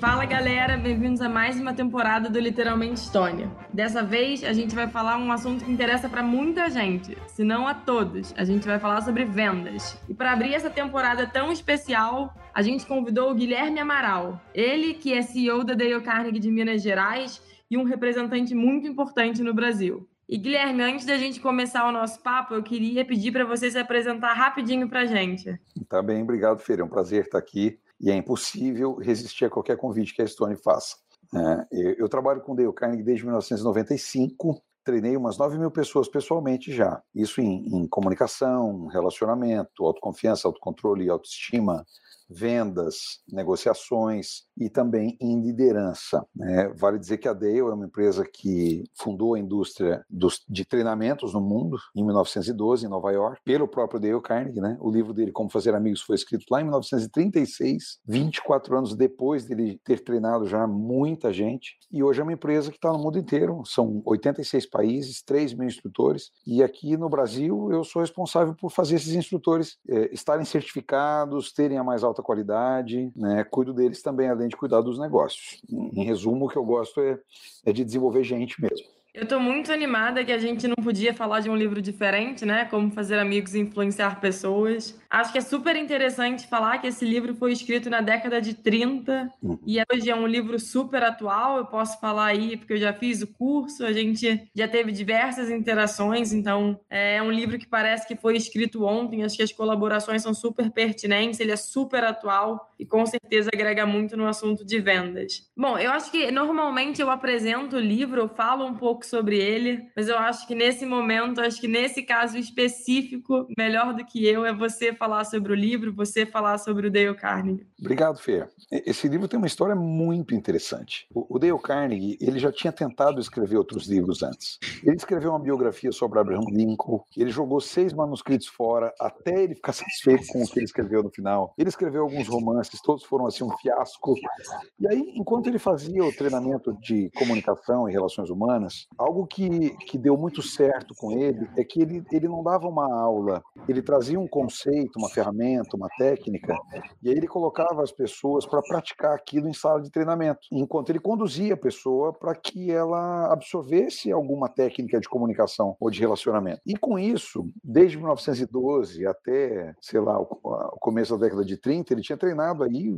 Fala galera, bem-vindos a mais uma temporada do Literalmente Estônia. Dessa vez a gente vai falar um assunto que interessa para muita gente, se não a todos. A gente vai falar sobre vendas. E para abrir essa temporada tão especial, a gente convidou o Guilherme Amaral. Ele que é CEO da Dale Carnegie de Minas Gerais e um representante muito importante no Brasil. E Guilherme, antes da gente começar o nosso papo, eu queria pedir para você se apresentar rapidinho para a gente. Tá bem, obrigado, Feira. É um prazer estar aqui e é impossível resistir a qualquer convite que a Stone faça. É, eu trabalho com Dale Carnegie desde 1995, treinei umas 9 mil pessoas pessoalmente já. Isso em, em comunicação, relacionamento, autoconfiança, autocontrole, autoestima, vendas, negociações e também em liderança. Né? Vale dizer que a Dale é uma empresa que fundou a indústria dos, de treinamentos no mundo em 1912, em Nova York, pelo próprio Dale Carnegie. Né? O livro dele, Como Fazer Amigos, foi escrito lá em 1936, 24 anos depois dele ter treinado já muita gente. E hoje é uma empresa que está no mundo inteiro, são 86 países, 3 mil instrutores. E aqui no Brasil, eu sou responsável por fazer esses instrutores é, estarem certificados, terem a mais alta alta qualidade, né? Cuido deles também, além de cuidar dos negócios. Em resumo, o que eu gosto é, é de desenvolver gente mesmo. Eu estou muito animada que a gente não podia falar de um livro diferente, né? Como fazer amigos e influenciar pessoas. Acho que é super interessante falar que esse livro foi escrito na década de 30 uhum. e hoje é um livro super atual. Eu posso falar aí porque eu já fiz o curso, a gente já teve diversas interações, então é um livro que parece que foi escrito ontem. Acho que as colaborações são super pertinentes, ele é super atual e com certeza agrega muito no assunto de vendas. Bom, eu acho que normalmente eu apresento o livro, eu falo um pouco sobre ele, mas eu acho que nesse momento, acho que nesse caso específico, melhor do que eu é você falar sobre o livro, você falar sobre o Dale Carnegie. Obrigado, Fê. Esse livro tem uma história muito interessante. O Dale Carnegie, ele já tinha tentado escrever outros livros antes. Ele escreveu uma biografia sobre Abraham Lincoln, ele jogou seis manuscritos fora até ele ficar satisfeito com o que ele escreveu no final. Ele escreveu alguns romances, todos foram assim um fiasco. E aí, enquanto ele fazia o treinamento de comunicação e relações humanas, algo que, que deu muito certo com ele é que ele, ele não dava uma aula, ele trazia um conceito uma ferramenta, uma técnica, e aí ele colocava as pessoas para praticar aquilo em sala de treinamento, enquanto ele conduzia a pessoa para que ela absorvesse alguma técnica de comunicação ou de relacionamento. E com isso, desde 1912 até, sei lá, o começo da década de 30, ele tinha treinado aí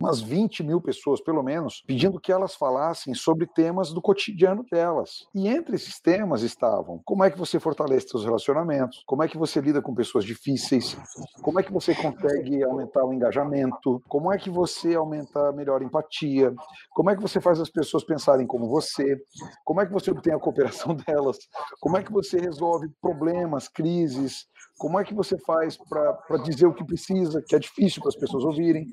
umas 20 mil pessoas, pelo menos, pedindo que elas falassem sobre temas do cotidiano delas. E entre esses temas estavam como é que você fortalece seus relacionamentos, como é que você lida com pessoas difíceis, como é que você consegue aumentar o engajamento? Como é que você aumenta melhor empatia? Como é que você faz as pessoas pensarem como você? Como é que você obtém a cooperação delas? Como é que você resolve problemas, crises? Como é que você faz para dizer o que precisa, que é difícil para as pessoas ouvirem?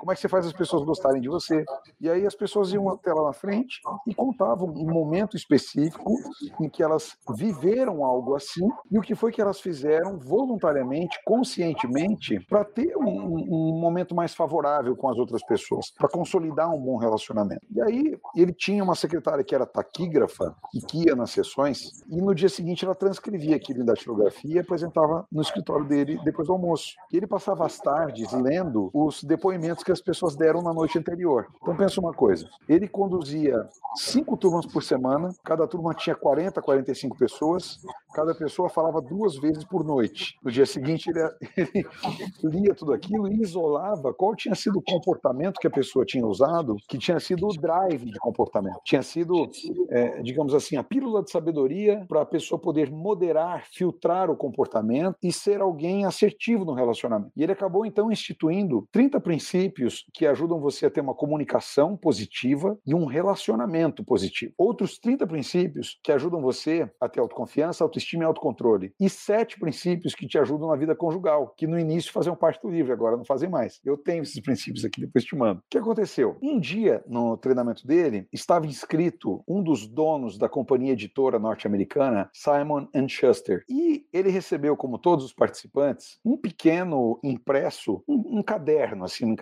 Como é que você faz as pessoas gostarem de você? E aí as pessoas iam até lá na frente e contavam um momento específico em que elas viveram algo assim e o que foi que elas fizeram voluntariamente, conscientemente, para ter um, um, momento mais favorável com as outras pessoas, para consolidar um bom relacionamento. E aí ele tinha uma secretária que era taquígrafa e que ia nas sessões e no dia seguinte ela transcrevia aquilo em datilografia e apresentava no escritório dele depois do almoço. E ele passava as tardes lendo os depoimentos que que as pessoas deram na noite anterior. Então pensa uma coisa, ele conduzia cinco turmas por semana, cada turma tinha 40, 45 pessoas, cada pessoa falava duas vezes por noite. No dia seguinte ele, ele lia tudo aquilo e isolava qual tinha sido o comportamento que a pessoa tinha usado, que tinha sido o drive de comportamento, tinha sido, é, digamos assim, a pílula de sabedoria para a pessoa poder moderar, filtrar o comportamento e ser alguém assertivo no relacionamento. E ele acabou então instituindo 30 princípios princípios que ajudam você a ter uma comunicação positiva e um relacionamento positivo. Outros 30 princípios que ajudam você a ter autoconfiança, autoestima e autocontrole. E sete princípios que te ajudam na vida conjugal, que no início faziam parte do livro, agora não fazem mais. Eu tenho esses princípios aqui, depois te mando. O que aconteceu? Um dia, no treinamento dele, estava inscrito um dos donos da companhia editora norte-americana, Simon Schuster. E ele recebeu, como todos os participantes, um pequeno impresso, um, um caderno, assim, um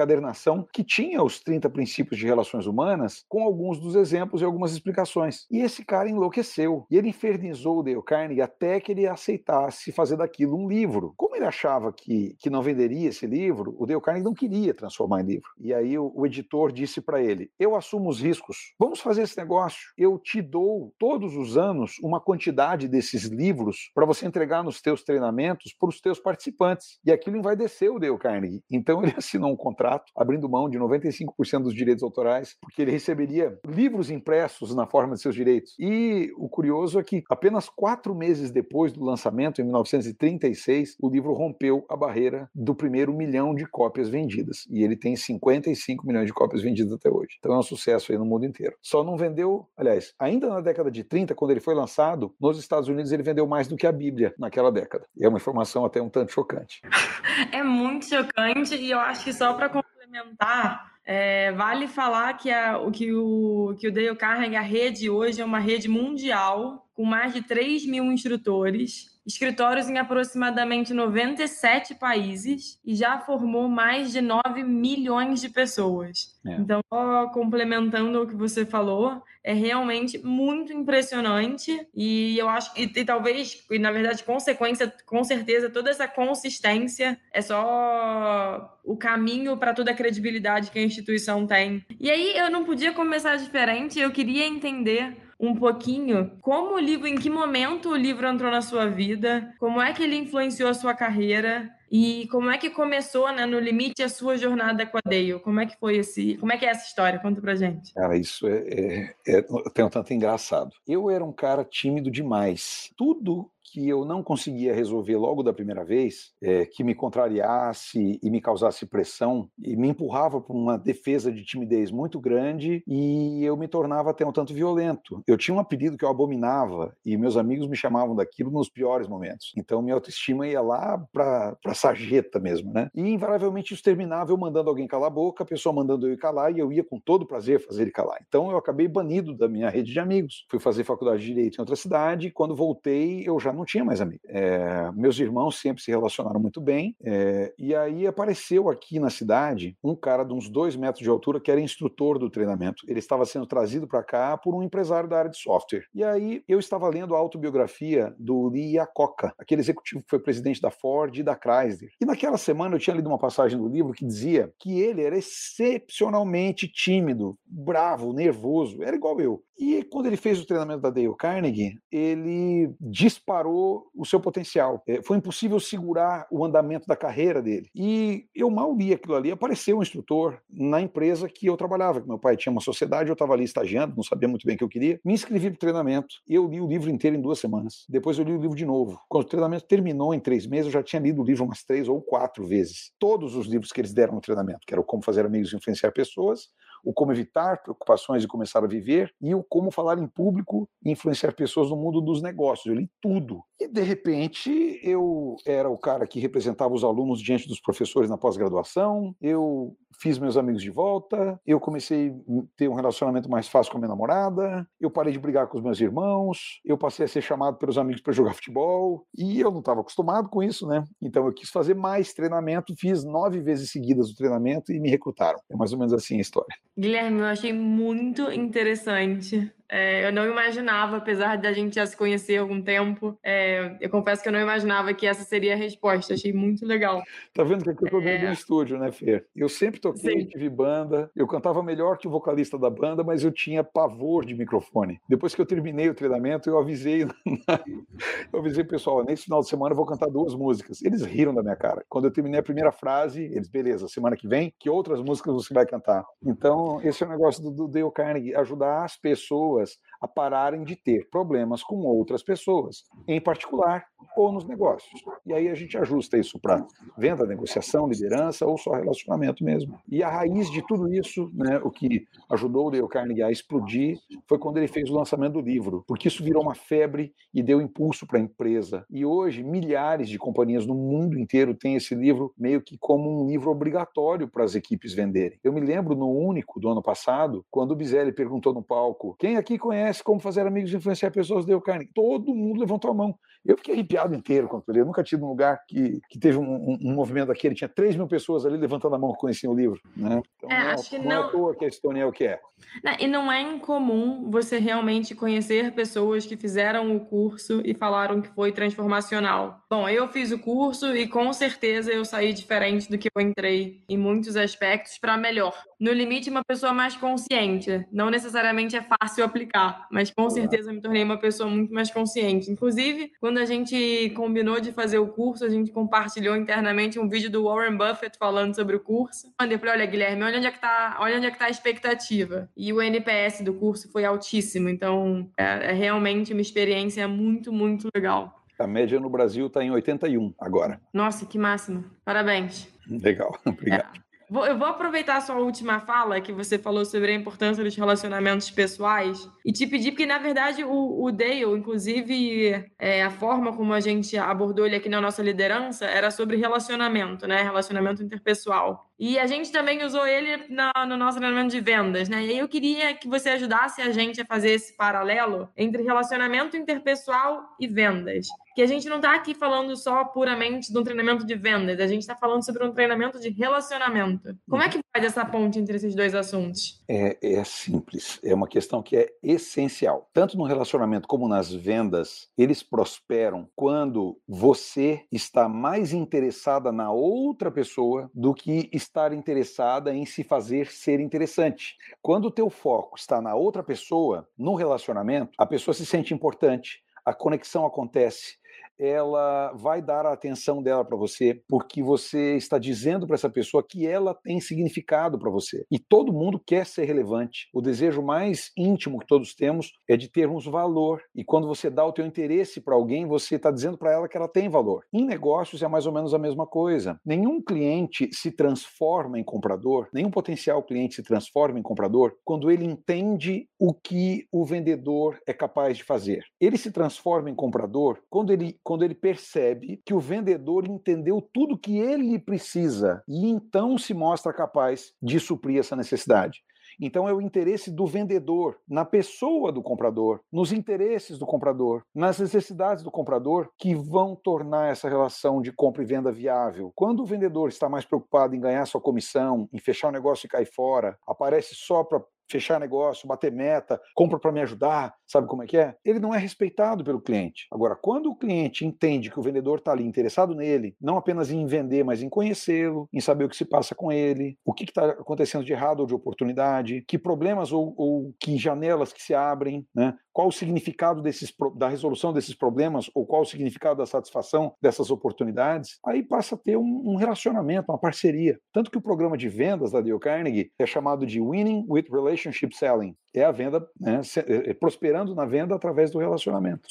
que tinha os 30 princípios de relações humanas, com alguns dos exemplos e algumas explicações. E esse cara enlouqueceu. E ele infernizou o Dale Carnegie até que ele aceitasse fazer daquilo um livro. Como ele achava que, que não venderia esse livro, o Dale Carnegie não queria transformar em livro. E aí o, o editor disse para ele: Eu assumo os riscos, vamos fazer esse negócio. Eu te dou todos os anos uma quantidade desses livros para você entregar nos teus treinamentos para os teus participantes. E aquilo envaideceu o Dale Carnegie. Então ele assinou um contrato, abrindo mão de 95% dos direitos autorais, porque ele receberia livros impressos na forma de seus direitos. E o curioso é que apenas quatro meses depois do lançamento, em 1936, o livro rompeu a barreira do primeiro milhão de cópias vendidas. E ele tem 55 milhões de cópias vendidas até hoje. Então é um sucesso aí no mundo inteiro. Só não vendeu, aliás, ainda na década de 30, quando ele foi lançado, nos Estados Unidos ele vendeu mais do que a Bíblia naquela década. E é uma informação até um tanto chocante. É muito chocante e eu acho que só para complementar, é, vale falar que, a, o, que, o, que o Dale Carnegie, a rede hoje, é uma rede mundial com mais de 3 mil instrutores escritórios em aproximadamente 97 países e já formou mais de 9 milhões de pessoas. É. Então, complementando o que você falou, é realmente muito impressionante e eu acho que e, e talvez, e na verdade, consequência, com certeza, toda essa consistência é só o caminho para toda a credibilidade que a instituição tem. E aí eu não podia começar diferente, eu queria entender um pouquinho como o livro, em que momento o livro entrou na sua vida, como é que ele influenciou a sua carreira e como é que começou, né, no limite, a sua jornada com a Dale? Como é que foi esse, como é que é essa história? Conta pra gente. Cara, isso é, é, é tem um tanto engraçado. Eu era um cara tímido demais. Tudo que eu não conseguia resolver logo da primeira vez, é, que me contrariasse e me causasse pressão, e me empurrava para uma defesa de timidez muito grande e eu me tornava até um tanto violento. Eu tinha um apelido que eu abominava e meus amigos me chamavam daquilo nos piores momentos. Então minha autoestima ia lá para a sarjeta mesmo, né? E invariavelmente isso terminava eu mandando alguém calar a boca, a pessoa mandando eu ir calar e eu ia com todo prazer fazer ele calar. Então eu acabei banido da minha rede de amigos. Fui fazer faculdade de Direito em outra cidade e quando voltei eu já não tinha mais amigos. É, meus irmãos sempre se relacionaram muito bem, é, e aí apareceu aqui na cidade um cara de uns dois metros de altura que era instrutor do treinamento. Ele estava sendo trazido para cá por um empresário da área de software. E aí eu estava lendo a autobiografia do Lee Iacocca, aquele executivo que foi presidente da Ford e da Chrysler. E naquela semana eu tinha lido uma passagem do livro que dizia que ele era excepcionalmente tímido, bravo, nervoso, era igual eu. E quando ele fez o treinamento da Dale Carnegie, ele disparou o seu potencial. É, foi impossível segurar o andamento da carreira dele. E eu mal li aquilo ali. Apareceu um instrutor na empresa que eu trabalhava. Meu pai tinha uma sociedade, eu estava ali estagiando, não sabia muito bem o que eu queria. Me inscrevi para o treinamento. Eu li o livro inteiro em duas semanas. Depois eu li o livro de novo. Quando o treinamento terminou em três meses, eu já tinha lido o livro umas três ou quatro vezes. Todos os livros que eles deram no treinamento, que era Como Fazer Amigos e Influenciar Pessoas, o como evitar preocupações e começar a viver, e o como falar em público e influenciar pessoas no mundo dos negócios. Eu li tudo. E, de repente, eu era o cara que representava os alunos diante dos professores na pós-graduação, eu fiz meus amigos de volta, eu comecei a ter um relacionamento mais fácil com a minha namorada, eu parei de brigar com os meus irmãos, eu passei a ser chamado pelos amigos para jogar futebol, e eu não estava acostumado com isso, né? Então eu quis fazer mais treinamento, fiz nove vezes seguidas o treinamento e me recrutaram. É mais ou menos assim a história. Guilherme, eu achei muito interessante é, eu não imaginava, apesar de a gente já se conhecer há algum tempo, é, eu confesso que eu não imaginava que essa seria a resposta. Achei muito legal. Tá vendo que eu tô é... do estúdio, né, Fê? Eu sempre toquei, Sim. tive banda, eu cantava melhor que o vocalista da banda, mas eu tinha pavor de microfone. Depois que eu terminei o treinamento, eu avisei, eu avisei o pessoal, nesse final de semana eu vou cantar duas músicas. Eles riram da minha cara. Quando eu terminei a primeira frase, eles, beleza, semana que vem, que outras músicas você vai cantar? Então, esse é o negócio do, do Dale Carnegie, ajudar as pessoas pessoas a pararem de ter problemas com outras pessoas, em particular ou nos negócios. E aí a gente ajusta isso para venda, negociação, liderança ou só relacionamento mesmo. E a raiz de tudo isso, né, o que ajudou o Dale Carnegie a explodir, foi quando ele fez o lançamento do livro, porque isso virou uma febre e deu impulso para a empresa. E hoje milhares de companhias no mundo inteiro têm esse livro meio que como um livro obrigatório para as equipes venderem. Eu me lembro no único do ano passado, quando o Bizelli perguntou no palco: "Quem aqui aqui conhece como fazer amigos e influenciar pessoas, deu carne. Todo mundo levantou a mão. Eu fiquei arrepiado inteiro quando eu li. Eu nunca tive um lugar que, que teve um, um, um movimento daquele. Tinha 3 mil pessoas ali levantando a mão que conheciam o livro. Né? Então, é, não, acho que não, não é à toa que a Estônia é o que é. Não, e não é incomum você realmente conhecer pessoas que fizeram o curso e falaram que foi transformacional? Bom, eu fiz o curso e com certeza eu saí diferente do que eu entrei em muitos aspectos para melhor. No limite, uma pessoa mais consciente. Não necessariamente é fácil aplicar, mas com certeza me tornei uma pessoa muito mais consciente. Inclusive, quando a gente combinou de fazer o curso, a gente compartilhou internamente um vídeo do Warren Buffett falando sobre o curso. Eu falei, olha, Guilherme, olha onde é que tá, olha onde é que tá a expectativa. E o NPS do curso foi altíssimo, então é, é realmente uma experiência muito, muito legal. A média no Brasil está em 81 agora. Nossa, que máximo. Parabéns. Legal, obrigado. É. Eu vou aproveitar a sua última fala, que você falou sobre a importância dos relacionamentos pessoais, e te pedir, porque na verdade o, o Dale, inclusive, é, a forma como a gente abordou ele aqui na nossa liderança era sobre relacionamento, né? Relacionamento interpessoal. E a gente também usou ele na, no nosso treinamento de vendas, né? E aí eu queria que você ajudasse a gente a fazer esse paralelo entre relacionamento interpessoal e vendas. Que a gente não está aqui falando só puramente de um treinamento de vendas, a gente está falando sobre um treinamento de relacionamento. Como é que faz essa ponte entre esses dois assuntos? É, é simples, é uma questão que é essencial. Tanto no relacionamento como nas vendas, eles prosperam quando você está mais interessada na outra pessoa do que estar interessada em se fazer ser interessante. Quando o teu foco está na outra pessoa, no relacionamento, a pessoa se sente importante, a conexão acontece, ela vai dar a atenção dela para você, porque você está dizendo para essa pessoa que ela tem significado para você. E todo mundo quer ser relevante. O desejo mais íntimo que todos temos é de termos valor. E quando você dá o teu interesse para alguém, você está dizendo para ela que ela tem valor. Em negócios é mais ou menos a mesma coisa. Nenhum cliente se transforma em comprador, nenhum potencial cliente se transforma em comprador quando ele entende o que o vendedor é capaz de fazer. Ele se transforma em comprador quando ele quando ele percebe que o vendedor entendeu tudo que ele precisa e então se mostra capaz de suprir essa necessidade. Então é o interesse do vendedor na pessoa do comprador, nos interesses do comprador, nas necessidades do comprador que vão tornar essa relação de compra e venda viável. Quando o vendedor está mais preocupado em ganhar sua comissão, em fechar o negócio e cair fora, aparece só para fechar negócio, bater meta, compra para me ajudar, sabe como é que é? Ele não é respeitado pelo cliente. Agora, quando o cliente entende que o vendedor está ali interessado nele, não apenas em vender, mas em conhecê-lo, em saber o que se passa com ele, o que está acontecendo de errado ou de oportunidade, que problemas ou, ou que janelas que se abrem, né? Qual o significado desses, da resolução desses problemas ou qual o significado da satisfação dessas oportunidades, aí passa a ter um, um relacionamento, uma parceria. Tanto que o programa de vendas da Dale Carnegie é chamado de Winning with Relationship Selling. É a venda, né, é, é prosperando na venda através do relacionamento.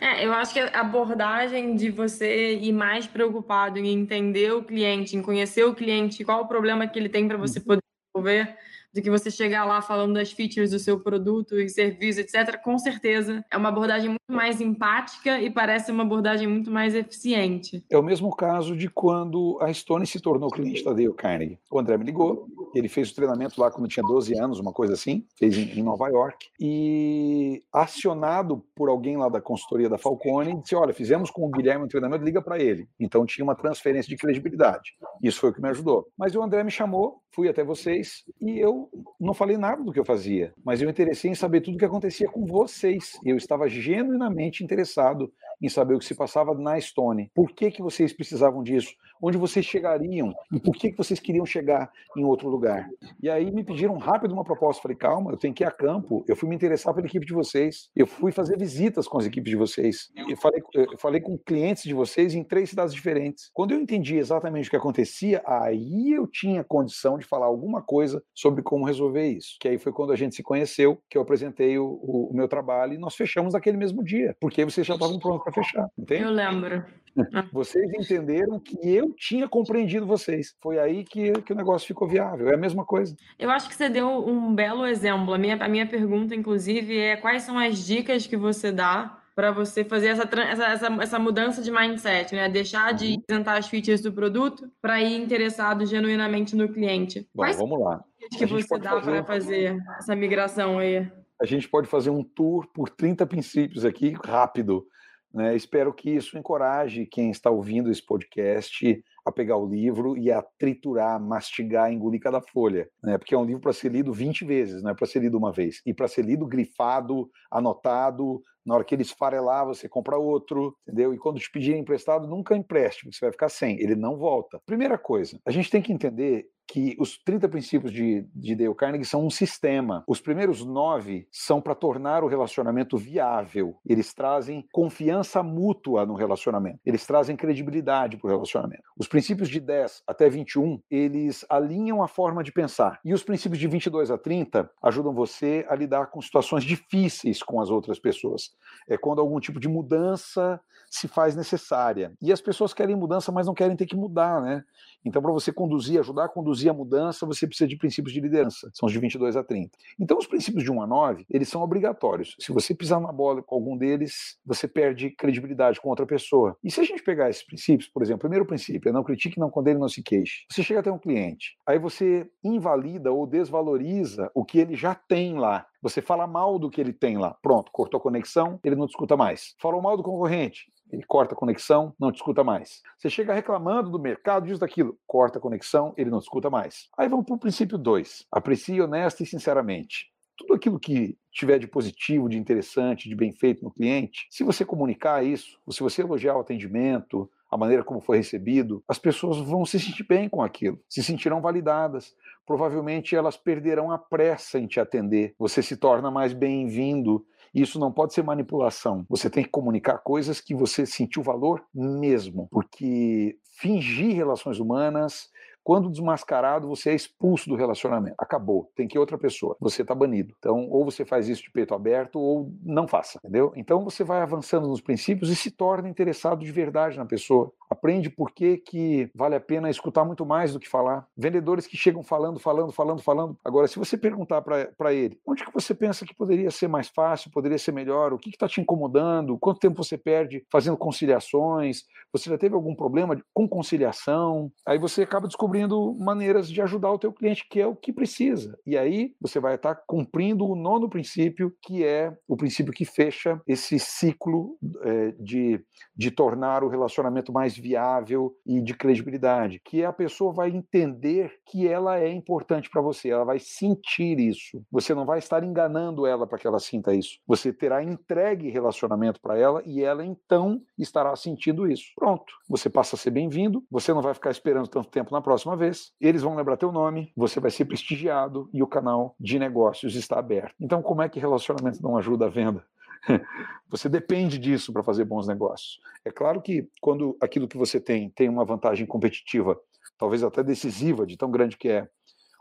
É, eu acho que a abordagem de você ir mais preocupado em entender o cliente, em conhecer o cliente, qual o problema que ele tem para você uhum. poder resolver, do que você chegar lá falando das features do seu produto e serviço, etc., com certeza é uma abordagem muito mais empática e parece uma abordagem muito mais eficiente. É o mesmo caso de quando a Stone se tornou cliente da Dale Carnegie. O André me ligou, ele fez o treinamento lá quando tinha 12 anos, uma coisa assim, fez em, Nova York, e acionado por alguém lá da consultoria da Falcone, disse: Olha, fizemos com o Guilherme um treinamento, liga para ele. Então tinha uma transferência de credibilidade. Isso foi o que me ajudou. Mas o André me chamou, fui até vocês e eu não falei nada do que eu fazia, mas eu interessei em saber tudo o que acontecia com vocês. Eu estava genuinamente interessado em saber o que se passava na Estônia. Por que, que vocês precisavam disso? Onde vocês chegariam? E por que, que vocês queriam chegar em outro lugar? E aí me pediram rápido uma proposta. Falei, calma, eu tenho que ir a campo. Eu fui me interessar pela equipe de vocês. Eu fui fazer visitas com as equipes de vocês. Eu falei, eu falei com clientes de vocês em três cidades diferentes. Quando eu entendi exatamente o que acontecia, aí eu tinha condição de falar alguma coisa sobre como resolver isso. Que aí foi quando a gente se conheceu, que eu apresentei o, o, o meu trabalho e nós fechamos naquele mesmo dia, porque vocês já estavam prontos para fechar, entende? Eu lembro. Vocês entenderam que eu tinha compreendido vocês. Foi aí que, que o negócio ficou viável. É a mesma coisa. Eu acho que você deu um belo exemplo. A minha, a minha pergunta, inclusive, é quais são as dicas que você dá para você fazer essa, essa, essa, essa, mudança de mindset, né? Deixar de uhum. apresentar as features do produto para ir interessado genuinamente no cliente. Bom, Quais vamos lá. que você dá para fazer essa migração aí? A gente pode fazer um tour por 30 princípios aqui, rápido. Né? Espero que isso encoraje quem está ouvindo esse podcast a pegar o livro e a triturar, mastigar, engolir cada folha, né? Porque é um livro para ser lido 20 vezes, não é para ser lido uma vez. E para ser lido grifado, anotado, na hora que ele esfarelar, você compra outro, entendeu? E quando te pedirem emprestado, nunca empreste, você vai ficar sem, ele não volta. Primeira coisa, a gente tem que entender que os 30 princípios de, de Dale Carnegie são um sistema. Os primeiros nove são para tornar o relacionamento viável. Eles trazem confiança mútua no relacionamento. Eles trazem credibilidade para o relacionamento. Os princípios de 10 até 21, eles alinham a forma de pensar. E os princípios de 22 a 30 ajudam você a lidar com situações difíceis com as outras pessoas. É quando algum tipo de mudança se faz necessária. E as pessoas querem mudança, mas não querem ter que mudar, né? Então, para você conduzir, ajudar a conduzir a mudança, você precisa de princípios de liderança. São os de 22 a 30. Então, os princípios de 1 a 9, eles são obrigatórios. Se você pisar na bola com algum deles, você perde credibilidade com outra pessoa. E se a gente pegar esses princípios, por exemplo, o primeiro princípio é não critique, não condene, não se queixe. Você chega até um cliente, aí você invalida ou desvaloriza o que ele já tem lá. Você fala mal do que ele tem lá. Pronto, cortou a conexão, ele não discuta mais. Falou mal do concorrente, ele corta a conexão, não discuta mais. Você chega reclamando do mercado, diz daquilo, corta a conexão, ele não discuta mais. Aí vamos para o princípio 2. Aprecie honesta e sinceramente. Tudo aquilo que tiver de positivo, de interessante, de bem feito no cliente, se você comunicar isso, se você elogiar o atendimento, a maneira como foi recebido, as pessoas vão se sentir bem com aquilo, se sentirão validadas. Provavelmente elas perderão a pressa em te atender. Você se torna mais bem-vindo isso não pode ser manipulação. Você tem que comunicar coisas que você sentiu valor mesmo, porque fingir relações humanas quando desmascarado, você é expulso do relacionamento. Acabou. Tem que ir outra pessoa. Você está banido. Então, ou você faz isso de peito aberto, ou não faça, entendeu? Então, você vai avançando nos princípios e se torna interessado de verdade na pessoa. Aprende por que, que vale a pena escutar muito mais do que falar. Vendedores que chegam falando, falando, falando, falando. Agora, se você perguntar para ele, onde que você pensa que poderia ser mais fácil, poderia ser melhor, o que está te incomodando, quanto tempo você perde fazendo conciliações, você já teve algum problema com conciliação, aí você acaba descobrindo maneiras de ajudar o teu cliente, que é o que precisa. E aí você vai estar cumprindo o nono princípio, que é o princípio que fecha esse ciclo é, de, de tornar o relacionamento mais viável e de credibilidade, que a pessoa vai entender que ela é importante para você, ela vai sentir isso. Você não vai estar enganando ela para que ela sinta isso. Você terá entregue relacionamento para ela e ela então estará sentindo isso. Pronto, você passa a ser bem-vindo, você não vai ficar esperando tanto tempo na próxima próxima vez, eles vão lembrar teu nome, você vai ser prestigiado e o canal de negócios está aberto. Então, como é que relacionamento não ajuda a venda? Você depende disso para fazer bons negócios. É claro que quando aquilo que você tem tem uma vantagem competitiva, talvez até decisiva, de tão grande que é,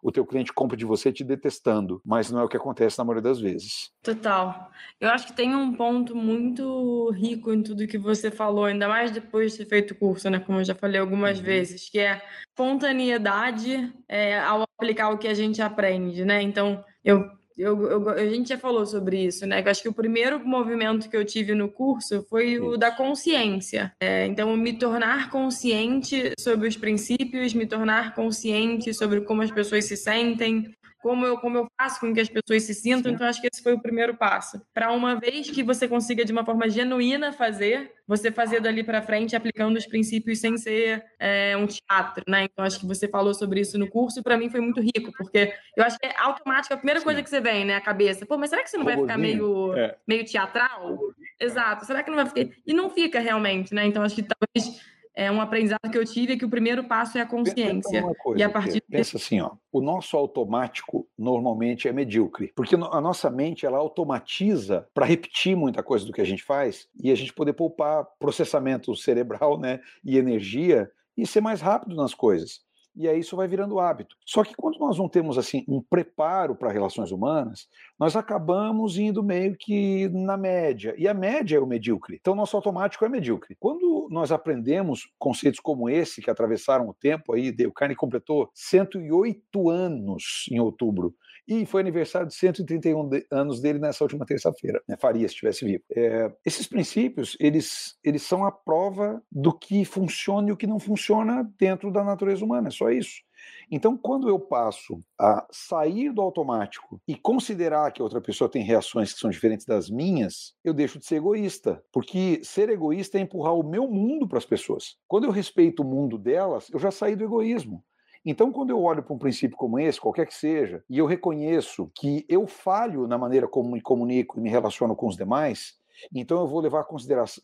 o teu cliente compra de você te detestando, mas não é o que acontece na maioria das vezes. Total. Eu acho que tem um ponto muito rico em tudo que você falou, ainda mais depois de ter feito o curso, né? Como eu já falei algumas uhum. vezes, que é espontaneidade é, ao aplicar o que a gente aprende, né? Então, eu eu, eu, a gente já falou sobre isso, né? Eu acho que o primeiro movimento que eu tive no curso foi o da consciência. É, então, me tornar consciente sobre os princípios, me tornar consciente sobre como as pessoas se sentem, como eu, como eu faço com que as pessoas se sintam. Sim. Então, acho que esse foi o primeiro passo. Para uma vez que você consiga, de uma forma genuína, fazer, você fazer dali para frente, aplicando os princípios sem ser é, um teatro, né? Então, acho que você falou sobre isso no curso. Para mim, foi muito rico, porque eu acho que é automático a primeira Sim. coisa que você vem, né? A cabeça. Pô, mas será que você não vai ficar meio, é. meio teatral? Exato. Será que não vai ficar. E não fica realmente, né? Então, acho que talvez é um aprendizado que eu tive é que o primeiro passo é a consciência. Coisa, e a partir pensa assim, ó, o nosso automático normalmente é medíocre, porque a nossa mente ela automatiza para repetir muita coisa do que a gente faz e a gente poder poupar processamento cerebral, né, e energia e ser mais rápido nas coisas e aí isso vai virando hábito. Só que quando nós não temos assim um preparo para relações humanas, nós acabamos indo meio que na média. E a média é o medíocre. Então nosso automático é medíocre. Quando nós aprendemos conceitos como esse que atravessaram o tempo aí, o Carne completou 108 anos em outubro. E foi aniversário de 131 de, anos dele nessa última terça-feira. Né? Faria se estivesse vivo. É, esses princípios, eles, eles são a prova do que funciona e o que não funciona dentro da natureza humana. É só isso. Então, quando eu passo a sair do automático e considerar que outra pessoa tem reações que são diferentes das minhas, eu deixo de ser egoísta, porque ser egoísta é empurrar o meu mundo para as pessoas. Quando eu respeito o mundo delas, eu já saí do egoísmo. Então, quando eu olho para um princípio como esse, qualquer que seja, e eu reconheço que eu falho na maneira como me comunico e me relaciono com os demais, então eu vou levar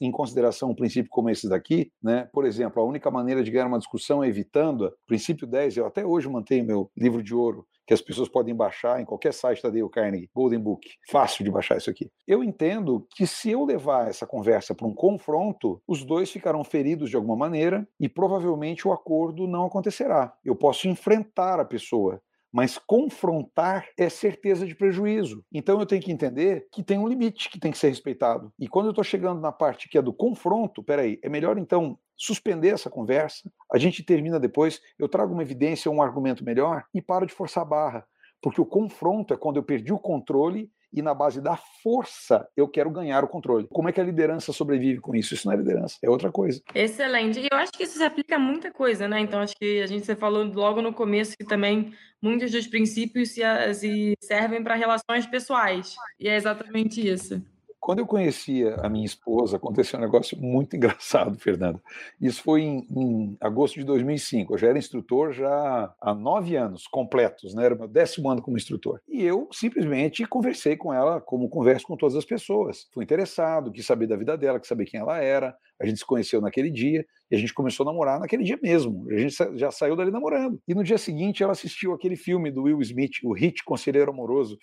em consideração um princípio como esse daqui, né? Por exemplo, a única maneira de ganhar uma discussão é evitando, princípio 10, eu até hoje mantenho meu livro de ouro, que as pessoas podem baixar em qualquer site da Dale Carnegie, Golden Book. Fácil de baixar isso aqui. Eu entendo que se eu levar essa conversa para um confronto, os dois ficarão feridos de alguma maneira e provavelmente o acordo não acontecerá. Eu posso enfrentar a pessoa, mas confrontar é certeza de prejuízo. Então eu tenho que entender que tem um limite que tem que ser respeitado. E quando eu estou chegando na parte que é do confronto, peraí, é melhor então suspender essa conversa, a gente termina depois, eu trago uma evidência, um argumento melhor e paro de forçar a barra. Porque o confronto é quando eu perdi o controle e na base da força eu quero ganhar o controle. Como é que a liderança sobrevive com isso? Isso não é liderança, é outra coisa. Excelente. E eu acho que isso se aplica a muita coisa, né? Então acho que a gente você falou logo no começo que também muitos dos princípios se, se servem para relações pessoais. E é exatamente isso. Quando eu conhecia a minha esposa, aconteceu um negócio muito engraçado, Fernando. Isso foi em, em, agosto de 2005. Eu já era instrutor já há nove anos completos, né? Era meu décimo ano como instrutor. E eu simplesmente conversei com ela como converso com todas as pessoas. Fui interessado, quis saber da vida dela, quis saber quem ela era. A gente se conheceu naquele dia e a gente começou a namorar naquele dia mesmo. A gente já saiu dali namorando. E no dia seguinte ela assistiu aquele filme do Will Smith, O Hit Conselheiro Amoroso.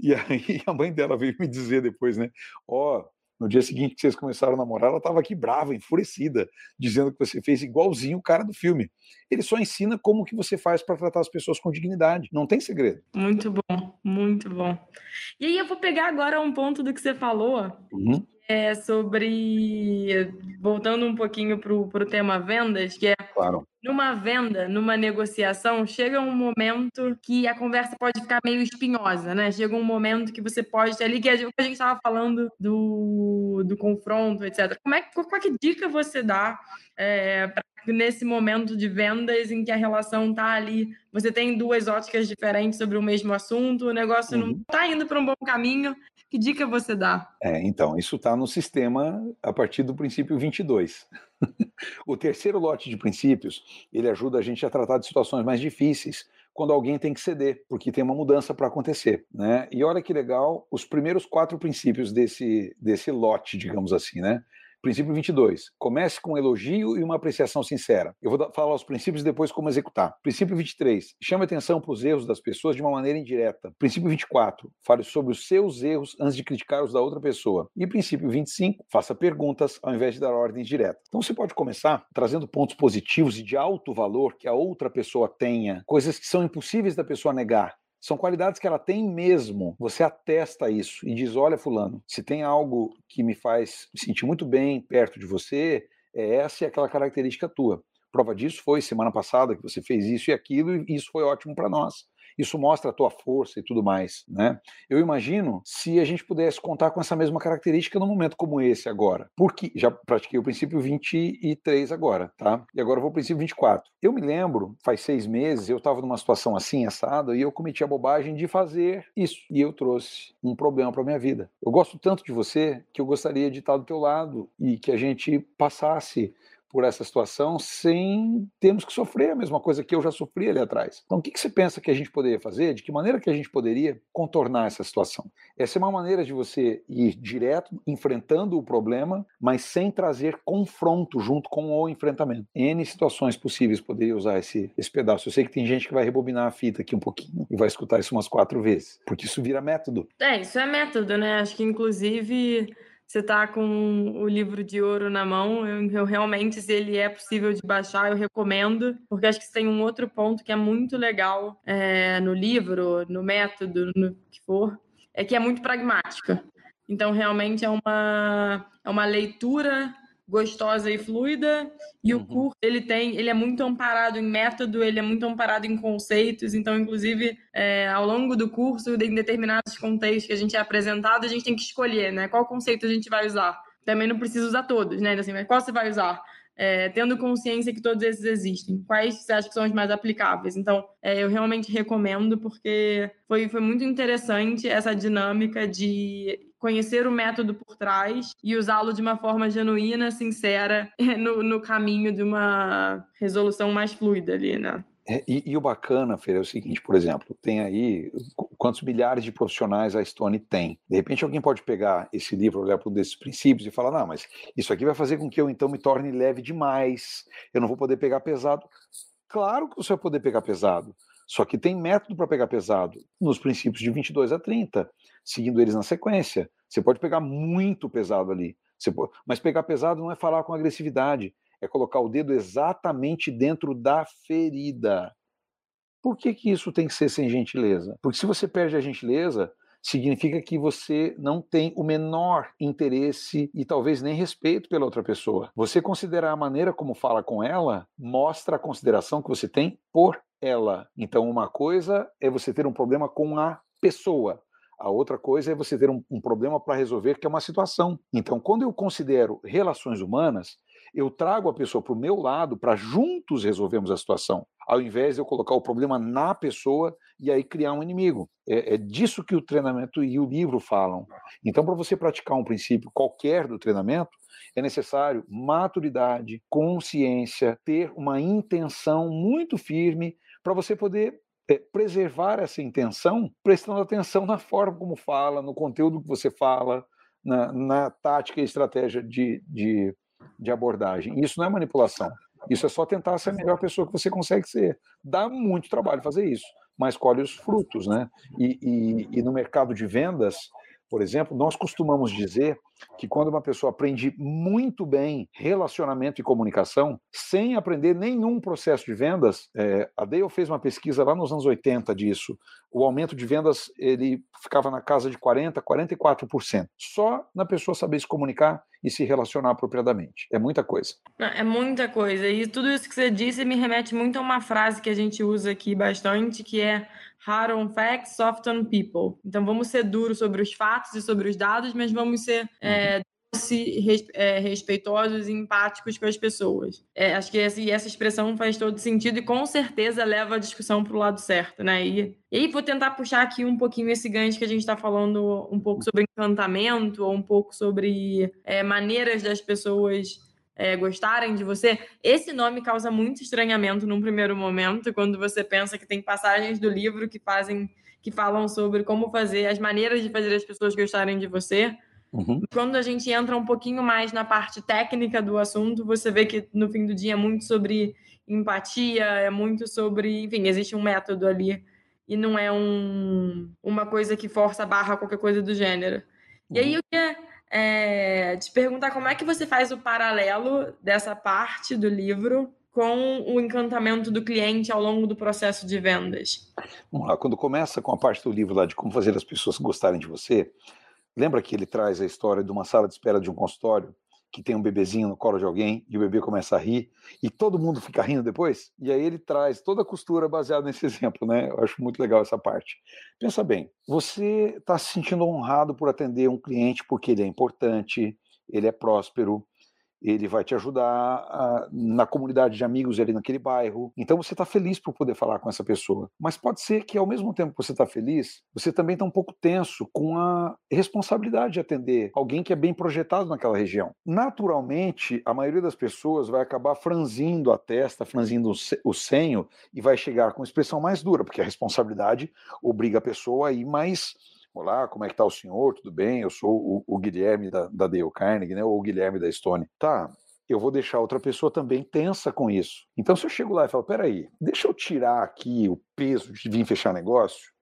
E aí a mãe dela veio me dizer depois, né? Ó, oh, no dia seguinte que vocês começaram a namorar, ela estava aqui brava, enfurecida, dizendo que você fez igualzinho o cara do filme. Ele só ensina como que você faz para tratar as pessoas com dignidade. Não tem segredo. Muito bom, muito bom. E aí eu vou pegar agora um ponto do que você falou, uhum é sobre. Voltando um pouquinho para o tema vendas, que é. Claro. Numa venda, numa negociação, chega um momento que a conversa pode ficar meio espinhosa, né? Chega um momento que você pode. Ali que a gente estava falando do, do confronto, etc. Como é, qual, qual que dica você dá é, para nesse momento de vendas em que a relação está ali, você tem duas óticas diferentes sobre o mesmo assunto, o negócio uhum. não está indo para um bom caminho, que dica você dá? É, então, isso está no sistema a partir do princípio 22. o terceiro lote de princípios, ele ajuda a gente a tratar de situações mais difíceis, quando alguém tem que ceder, porque tem uma mudança para acontecer, né? E olha que legal, os primeiros quatro princípios desse, desse lote, digamos assim, né? Princípio 22. Comece com um elogio e uma apreciação sincera. Eu vou falar os princípios e depois como executar. Princípio 23. Chame atenção para os erros das pessoas de uma maneira indireta. Princípio 24. Fale sobre os seus erros antes de criticar os da outra pessoa. E princípio 25. Faça perguntas ao invés de dar ordens diretas. Então você pode começar trazendo pontos positivos e de alto valor que a outra pessoa tenha, coisas que são impossíveis da pessoa negar. São qualidades que ela tem mesmo. Você atesta isso e diz: olha, Fulano, se tem algo que me faz me sentir muito bem perto de você, é essa e aquela característica tua. Prova disso foi semana passada que você fez isso e aquilo, e isso foi ótimo para nós isso mostra a tua força e tudo mais, né? Eu imagino se a gente pudesse contar com essa mesma característica num momento como esse agora, porque já pratiquei o princípio 23 agora, tá? E agora eu vou ao princípio 24. Eu me lembro, faz seis meses, eu estava numa situação assim, assada, e eu cometi a bobagem de fazer isso, e eu trouxe um problema para minha vida. Eu gosto tanto de você que eu gostaria de estar do teu lado e que a gente passasse por essa situação sem termos que sofrer a mesma coisa que eu já sofri ali atrás. Então, o que, que você pensa que a gente poderia fazer? De que maneira que a gente poderia contornar essa situação? Essa é uma maneira de você ir direto, enfrentando o problema, mas sem trazer confronto junto com o enfrentamento. N situações possíveis poderia usar esse, esse pedaço. Eu sei que tem gente que vai rebobinar a fita aqui um pouquinho e vai escutar isso umas quatro vezes, porque isso vira método. É, isso é método, né? Acho que, inclusive você está com o livro de ouro na mão, eu, eu, realmente, se ele é possível de baixar, eu recomendo, porque acho que tem um outro ponto que é muito legal é, no livro, no método, no que for, é que é muito pragmática. Então, realmente é uma, é uma leitura gostosa e fluida e uhum. o curso ele tem ele é muito amparado em método ele é muito amparado em conceitos então inclusive é, ao longo do curso em determinados contextos que a gente é apresentado a gente tem que escolher né qual conceito a gente vai usar também não precisa usar todos né assim mas qual você vai usar é, tendo consciência que todos esses existem. Quais você acha que são os mais aplicáveis? Então, é, eu realmente recomendo, porque foi, foi muito interessante essa dinâmica de conhecer o método por trás e usá-lo de uma forma genuína, sincera, no, no caminho de uma resolução mais fluida ali, né? É, e, e, o bacana, Fer, é o seguinte, por exemplo, tem aí quantos milhares de profissionais a Stone tem. De repente alguém pode pegar esse livro, olhar para um desses princípios e falar, não, mas isso aqui vai fazer com que eu então me torne leve demais, eu não vou poder pegar pesado. Claro que você vai poder pegar pesado, só que tem método para pegar pesado, nos princípios de 22 a 30, seguindo eles na sequência. Você pode pegar muito pesado ali, pode... mas pegar pesado não é falar com agressividade, é colocar o dedo exatamente dentro da ferida. Por que, que isso tem que ser sem gentileza? Porque se você perde a gentileza, significa que você não tem o menor interesse e talvez nem respeito pela outra pessoa. Você considerar a maneira como fala com ela mostra a consideração que você tem por ela. Então, uma coisa é você ter um problema com a pessoa. A outra coisa é você ter um, um problema para resolver, que é uma situação. Então, quando eu considero relações humanas, eu trago a pessoa para o meu lado para juntos resolvermos a situação, ao invés de eu colocar o problema na pessoa e aí criar um inimigo. É, é disso que o treinamento e o livro falam. Então, para você praticar um princípio qualquer do treinamento, é necessário maturidade, consciência, ter uma intenção muito firme para você poder é, preservar essa intenção, prestando atenção na forma como fala, no conteúdo que você fala, na, na tática e estratégia de, de de abordagem. Isso não é manipulação. Isso é só tentar ser a melhor pessoa que você consegue ser. Dá muito trabalho fazer isso, mas colhe os frutos, né? E, e, e no mercado de vendas, por exemplo, nós costumamos dizer que quando uma pessoa aprende muito bem relacionamento e comunicação, sem aprender nenhum processo de vendas, é, a Dale fez uma pesquisa lá nos anos 80 disso, o aumento de vendas ele ficava na casa de 40%, 44%, só na pessoa saber se comunicar e se relacionar apropriadamente. É muita coisa. É muita coisa. E tudo isso que você disse me remete muito a uma frase que a gente usa aqui bastante, que é hard on facts, soft on people. Então vamos ser duros sobre os fatos e sobre os dados, mas vamos ser é, se é, respeitosos e empáticos com as pessoas. É, acho que essa, essa, expressão faz todo sentido e com certeza leva a discussão para o lado certo, né? E, e aí vou tentar puxar aqui um pouquinho esse gancho que a gente está falando um pouco sobre encantamento, ou um pouco sobre é, maneiras das pessoas é, gostarem de você. Esse nome causa muito estranhamento num primeiro momento, quando você pensa que tem passagens do livro que fazem, que falam sobre como fazer, as maneiras de fazer as pessoas gostarem de você. Uhum. Quando a gente entra um pouquinho mais na parte técnica do assunto, você vê que no fim do dia é muito sobre empatia, é muito sobre, enfim, existe um método ali e não é um, uma coisa que força a barra qualquer coisa do gênero. Uhum. E aí uhum. eu queria é, te perguntar como é que você faz o paralelo dessa parte do livro com o encantamento do cliente ao longo do processo de vendas. Vamos lá, quando começa com a parte do livro lá de como fazer as pessoas gostarem de você, lembra que ele traz a história de uma sala de espera de um consultório? Que tem um bebezinho no colo de alguém e o bebê começa a rir e todo mundo fica rindo depois? E aí ele traz toda a costura baseada nesse exemplo, né? Eu acho muito legal essa parte. Pensa bem, você está se sentindo honrado por atender um cliente porque ele é importante, ele é próspero, ele vai te ajudar a, na comunidade de amigos ali naquele bairro. Então você está feliz por poder falar com essa pessoa. Mas pode ser que ao mesmo tempo que você está feliz, você também está um pouco tenso com a responsabilidade de atender alguém que é bem projetado naquela região. Naturalmente, a maioria das pessoas vai acabar franzindo a testa, franzindo o senho e vai chegar com expressão mais dura, porque a responsabilidade obriga a pessoa a ir mais Olá, como é que tá o senhor? Tudo bem? Eu sou o, o Guilherme da, da Dale Carnegie, né? Ou o Guilherme da Stone. Tá, eu vou deixar outra pessoa também tensa com isso. Então, se eu chego lá e falo, peraí, deixa eu tirar aqui o peso de vir fechar negócio,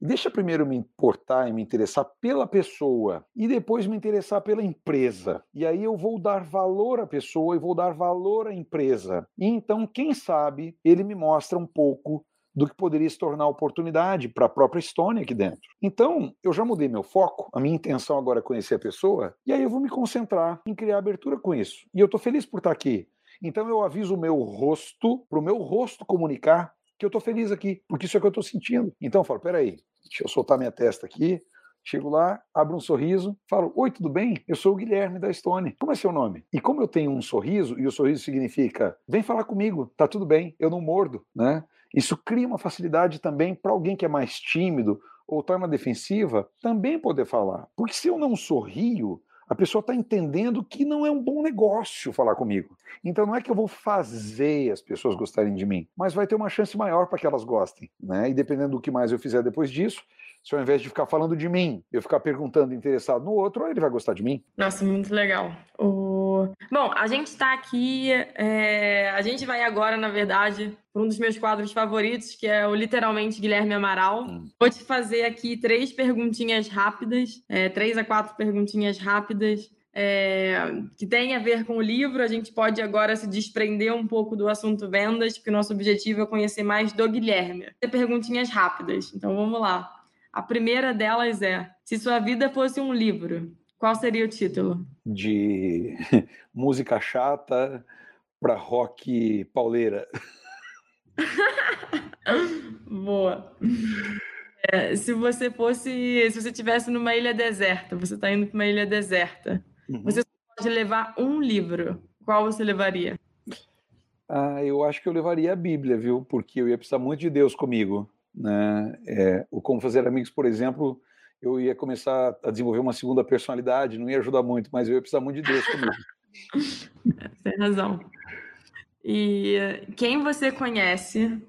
e deixa primeiro me importar e me interessar pela pessoa, e depois me interessar pela empresa. E aí eu vou dar valor à pessoa e vou dar valor à empresa. E então, quem sabe, ele me mostra um pouco do que poderia se tornar oportunidade para a própria Estônia aqui dentro. Então, eu já mudei meu foco, a minha intenção agora é conhecer a pessoa, e aí eu vou me concentrar em criar abertura com isso. E eu estou feliz por estar aqui. Então eu aviso o meu rosto, para o meu rosto comunicar que eu estou feliz aqui, porque isso é o que eu estou sentindo. Então eu falo, peraí, deixa eu soltar minha testa aqui, Chego lá, abro um sorriso, falo: Oi, tudo bem? Eu sou o Guilherme da Stone. Como é seu nome? E como eu tenho um sorriso, e o sorriso significa: Vem falar comigo, tá tudo bem, eu não mordo, né? Isso cria uma facilidade também para alguém que é mais tímido ou torna defensiva também poder falar. Porque se eu não sorrio, a pessoa está entendendo que não é um bom negócio falar comigo. Então não é que eu vou fazer as pessoas gostarem de mim, mas vai ter uma chance maior para que elas gostem. Né? E dependendo do que mais eu fizer depois disso, se ao invés de ficar falando de mim, eu ficar perguntando interessado no outro, ele vai gostar de mim. Nossa, muito legal. O... Bom, a gente está aqui, é... a gente vai agora, na verdade, para um dos meus quadros favoritos, que é o Literalmente Guilherme Amaral. Hum. Vou te fazer aqui três perguntinhas rápidas, é, três a quatro perguntinhas rápidas. É, que tem a ver com o livro. A gente pode agora se desprender um pouco do assunto vendas, porque o nosso objetivo é conhecer mais do Guilherme. Perguntinhas rápidas, então vamos lá. A primeira delas é: se sua vida fosse um livro, qual seria o título? De música chata para rock pauleira. Boa. É, se você fosse, se você estivesse numa ilha deserta, você está indo para uma ilha deserta, uhum. você pode levar um livro. Qual você levaria? Ah, eu acho que eu levaria a Bíblia, viu? Porque eu ia precisar muito de Deus comigo. Né? É, o Como Fazer Amigos, por exemplo, eu ia começar a desenvolver uma segunda personalidade, não ia ajudar muito, mas eu ia precisar muito de Deus comigo. Tem razão. E quem você conhece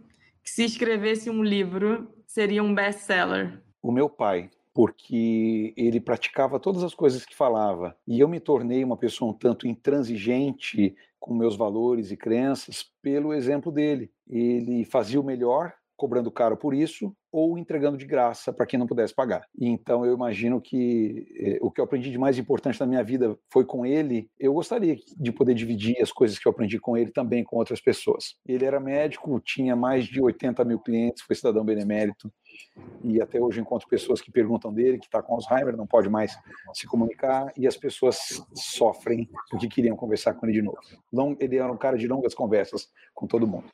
que se escrevesse um livro seria um best-seller? O meu pai, porque ele praticava todas as coisas que falava. E eu me tornei uma pessoa um tanto intransigente com meus valores e crenças pelo exemplo dele. Ele fazia o melhor cobrando caro por isso ou entregando de graça para quem não pudesse pagar. Então eu imagino que eh, o que eu aprendi de mais importante na minha vida foi com ele. Eu gostaria de poder dividir as coisas que eu aprendi com ele também com outras pessoas. Ele era médico, tinha mais de 80 mil clientes, foi cidadão benemérito. E até hoje encontro pessoas que perguntam dele, que está com Alzheimer, não pode mais se comunicar, e as pessoas sofrem porque queriam conversar com ele de novo. Ele era um cara de longas conversas com todo mundo.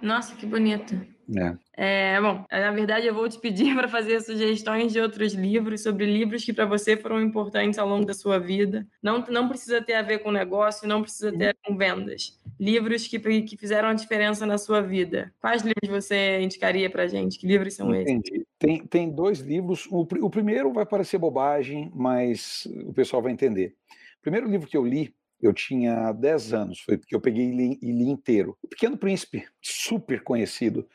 Nossa, que bonito. É. é. bom, na verdade eu vou te pedir para fazer sugestões de outros livros, sobre livros que para você foram importantes ao longo da sua vida. Não, não precisa ter a ver com negócio, não precisa ter a ver com vendas. Livros que, que fizeram a diferença na sua vida. Quais livros você indicaria para gente? Que livros são Entendi. esses? Tem, tem dois livros. O, o primeiro vai parecer bobagem, mas o pessoal vai entender. O primeiro livro que eu li eu tinha 10 anos, foi porque eu peguei e li, e li inteiro. O Pequeno Príncipe, super conhecido.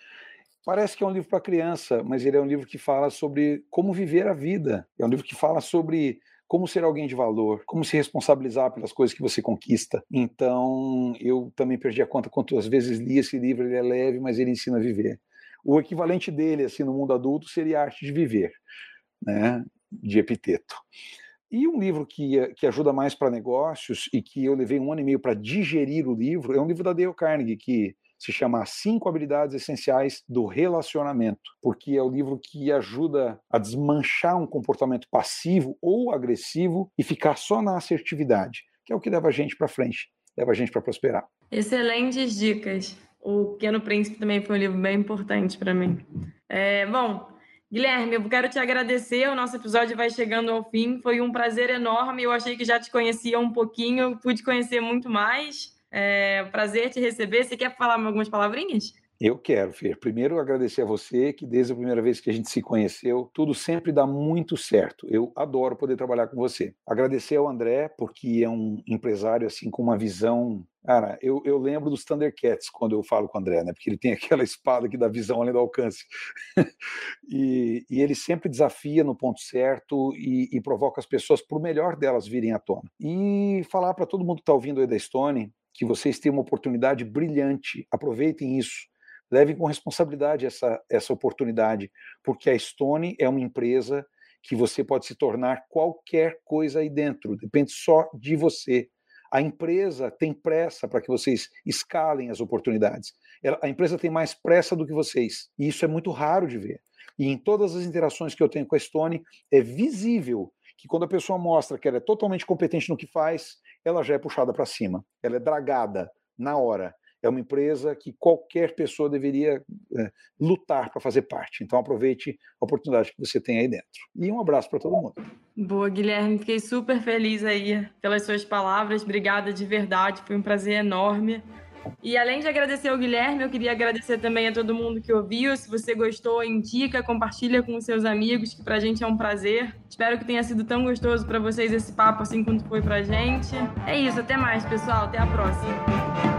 Parece que é um livro para criança, mas ele é um livro que fala sobre como viver a vida. É um livro que fala sobre como ser alguém de valor, como se responsabilizar pelas coisas que você conquista. Então, eu também perdi a conta quantas vezes li esse livro, ele é leve, mas ele ensina a viver. O equivalente dele, assim, no mundo adulto, seria a arte de viver, né, de Epiteto. E um livro que, que ajuda mais para negócios e que eu levei um ano e meio para digerir o livro é um livro da Dale Carnegie, que se chama Cinco Habilidades Essenciais do Relacionamento, porque é o livro que ajuda a desmanchar um comportamento passivo ou agressivo e ficar só na assertividade, que é o que leva a gente para frente, leva a gente para prosperar. Excelentes dicas. O Pequeno Príncipe também foi um livro bem importante para mim. É, bom, Guilherme, eu quero te agradecer. O nosso episódio vai chegando ao fim. Foi um prazer enorme. Eu achei que já te conhecia um pouquinho, pude conhecer muito mais. É um prazer te receber. Você quer falar algumas palavrinhas? Eu quero, Fer. Primeiro, agradecer a você, que desde a primeira vez que a gente se conheceu, tudo sempre dá muito certo. Eu adoro poder trabalhar com você. Agradecer ao André, porque é um empresário assim com uma visão. Cara, eu, eu lembro dos Thundercats quando eu falo com o André, né? Porque ele tem aquela espada que dá visão além do alcance. e, e, ele sempre desafia no ponto certo e, e provoca as pessoas para o melhor delas virem à tona. E falar para todo mundo que está ouvindo aí da Stone que vocês têm uma oportunidade brilhante. Aproveitem isso levem com responsabilidade essa, essa oportunidade, porque a Stone é uma empresa que você pode se tornar qualquer coisa aí dentro, depende só de você. A empresa tem pressa para que vocês escalem as oportunidades. A empresa tem mais pressa do que vocês, e isso é muito raro de ver. E em todas as interações que eu tenho com a Stone, é visível que quando a pessoa mostra que ela é totalmente competente no que faz, ela já é puxada para cima, ela é dragada na hora. é uma empresa que qualquer pessoa deveria é, lutar para fazer parte. Então aproveite a oportunidade que você tem aí dentro. E um abraço para todo mundo. Boa, Guilherme. Fiquei super feliz aí pelas suas palavras. Obrigada de verdade. Foi um prazer enorme. E além de agradecer ao Guilherme, eu queria agradecer também a todo mundo que ouviu. Se você gostou, indica, compartilha com os seus amigos, que pra gente é um prazer. Espero que tenha sido tão gostoso para vocês esse papo assim quanto foi pra gente. É isso, até mais, pessoal. Até a próxima.